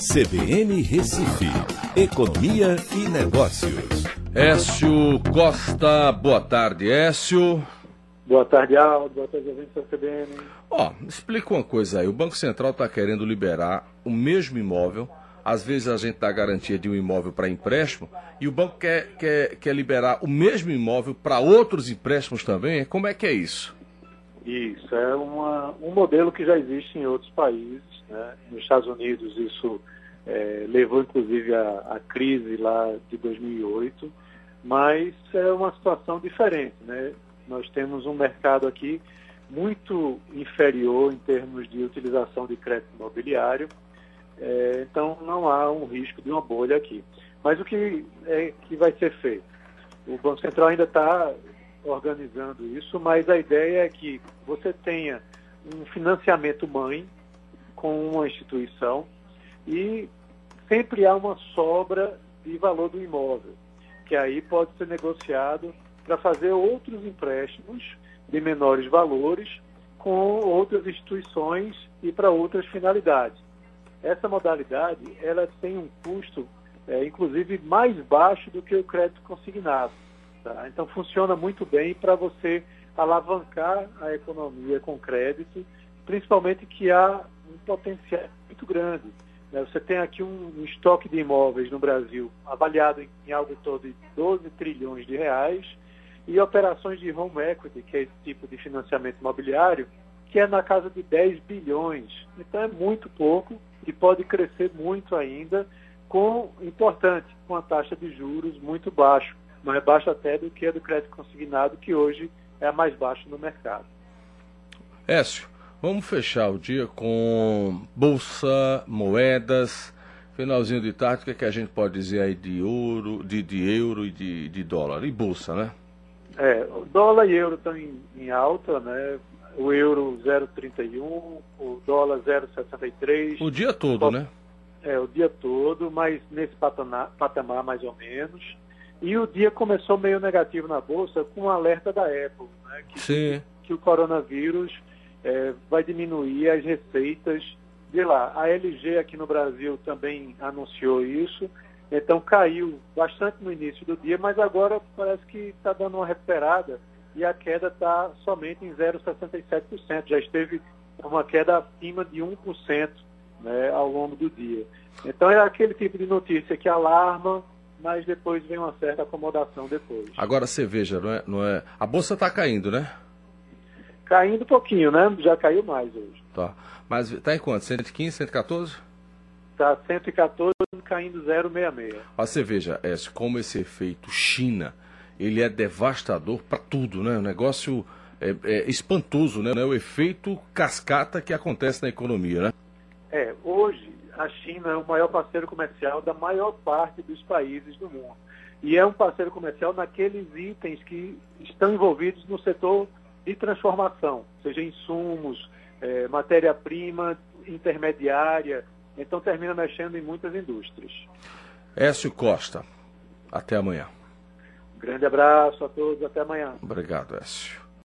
CBN Recife, Economia e Negócios. Écio Costa, boa tarde, Écio. Boa tarde, Aldo. Boa tarde, ouvintes da CBN. Ó, explica uma coisa aí. O Banco Central está querendo liberar o mesmo imóvel. Às vezes a gente dá garantia de um imóvel para empréstimo e o banco quer, quer, quer liberar o mesmo imóvel para outros empréstimos também. Como é que é isso? Isso, é uma, um modelo que já existe em outros países. Né? Nos Estados Unidos isso é, levou inclusive à crise lá de 2008, mas é uma situação diferente. Né? Nós temos um mercado aqui muito inferior em termos de utilização de crédito imobiliário, é, então não há um risco de uma bolha aqui. Mas o que é que vai ser feito? O Banco Central ainda está organizando isso, mas a ideia é que você tenha um financiamento mãe com uma instituição e sempre há uma sobra de valor do imóvel, que aí pode ser negociado para fazer outros empréstimos de menores valores com outras instituições e para outras finalidades. Essa modalidade ela tem um custo, é, inclusive, mais baixo do que o crédito consignado. Tá? Então funciona muito bem para você alavancar a economia com crédito, principalmente que há um potencial muito grande. Né? Você tem aqui um, um, estoque de imóveis no Brasil avaliado em, em algo todo de 12 trilhões de reais e operações de home equity, que é esse tipo de financiamento imobiliário, que é na casa de 10 bilhões. Então é muito pouco e pode crescer muito ainda, com importante, com a taxa de juros muito baixa mais baixa até do que a do crédito consignado, que hoje é a mais baixa no mercado. Écio, vamos fechar o dia com bolsa, moedas, finalzinho de tarde, o que, é que a gente pode dizer aí de ouro, de, de euro e de, de dólar? E bolsa, né? É, o dólar e euro estão em, em alta, né? O euro 0,31, o dólar 0,63. O dia todo, né? É, o dia todo, mas nesse patamar, patamar mais ou menos. E o dia começou meio negativo na Bolsa com um alerta da Apple, né, que, que o coronavírus é, vai diminuir as receitas de lá. A LG aqui no Brasil também anunciou isso, então caiu bastante no início do dia, mas agora parece que está dando uma recuperada e a queda está somente em 0,67%. Já esteve uma queda acima de 1% né, ao longo do dia. Então é aquele tipo de notícia que alarma, mas depois vem uma certa acomodação depois. Agora você veja, não é, não é... a bolsa está caindo, né? Caindo um pouquinho, né? Já caiu mais hoje. Tá. Mas está em quanto? 115, 114? Está 114, caindo 0,66. Você veja, é, como esse efeito China, ele é devastador para tudo, né? O negócio é, é espantoso, né? O efeito cascata que acontece na economia, né? É, hoje a China é o maior parceiro comercial da maior parte dos países do mundo. E é um parceiro comercial naqueles itens que estão envolvidos no setor de transformação, seja insumos, é, matéria-prima intermediária. Então termina mexendo em muitas indústrias. Écio Costa, até amanhã. grande abraço a todos, até amanhã. Obrigado, Écio.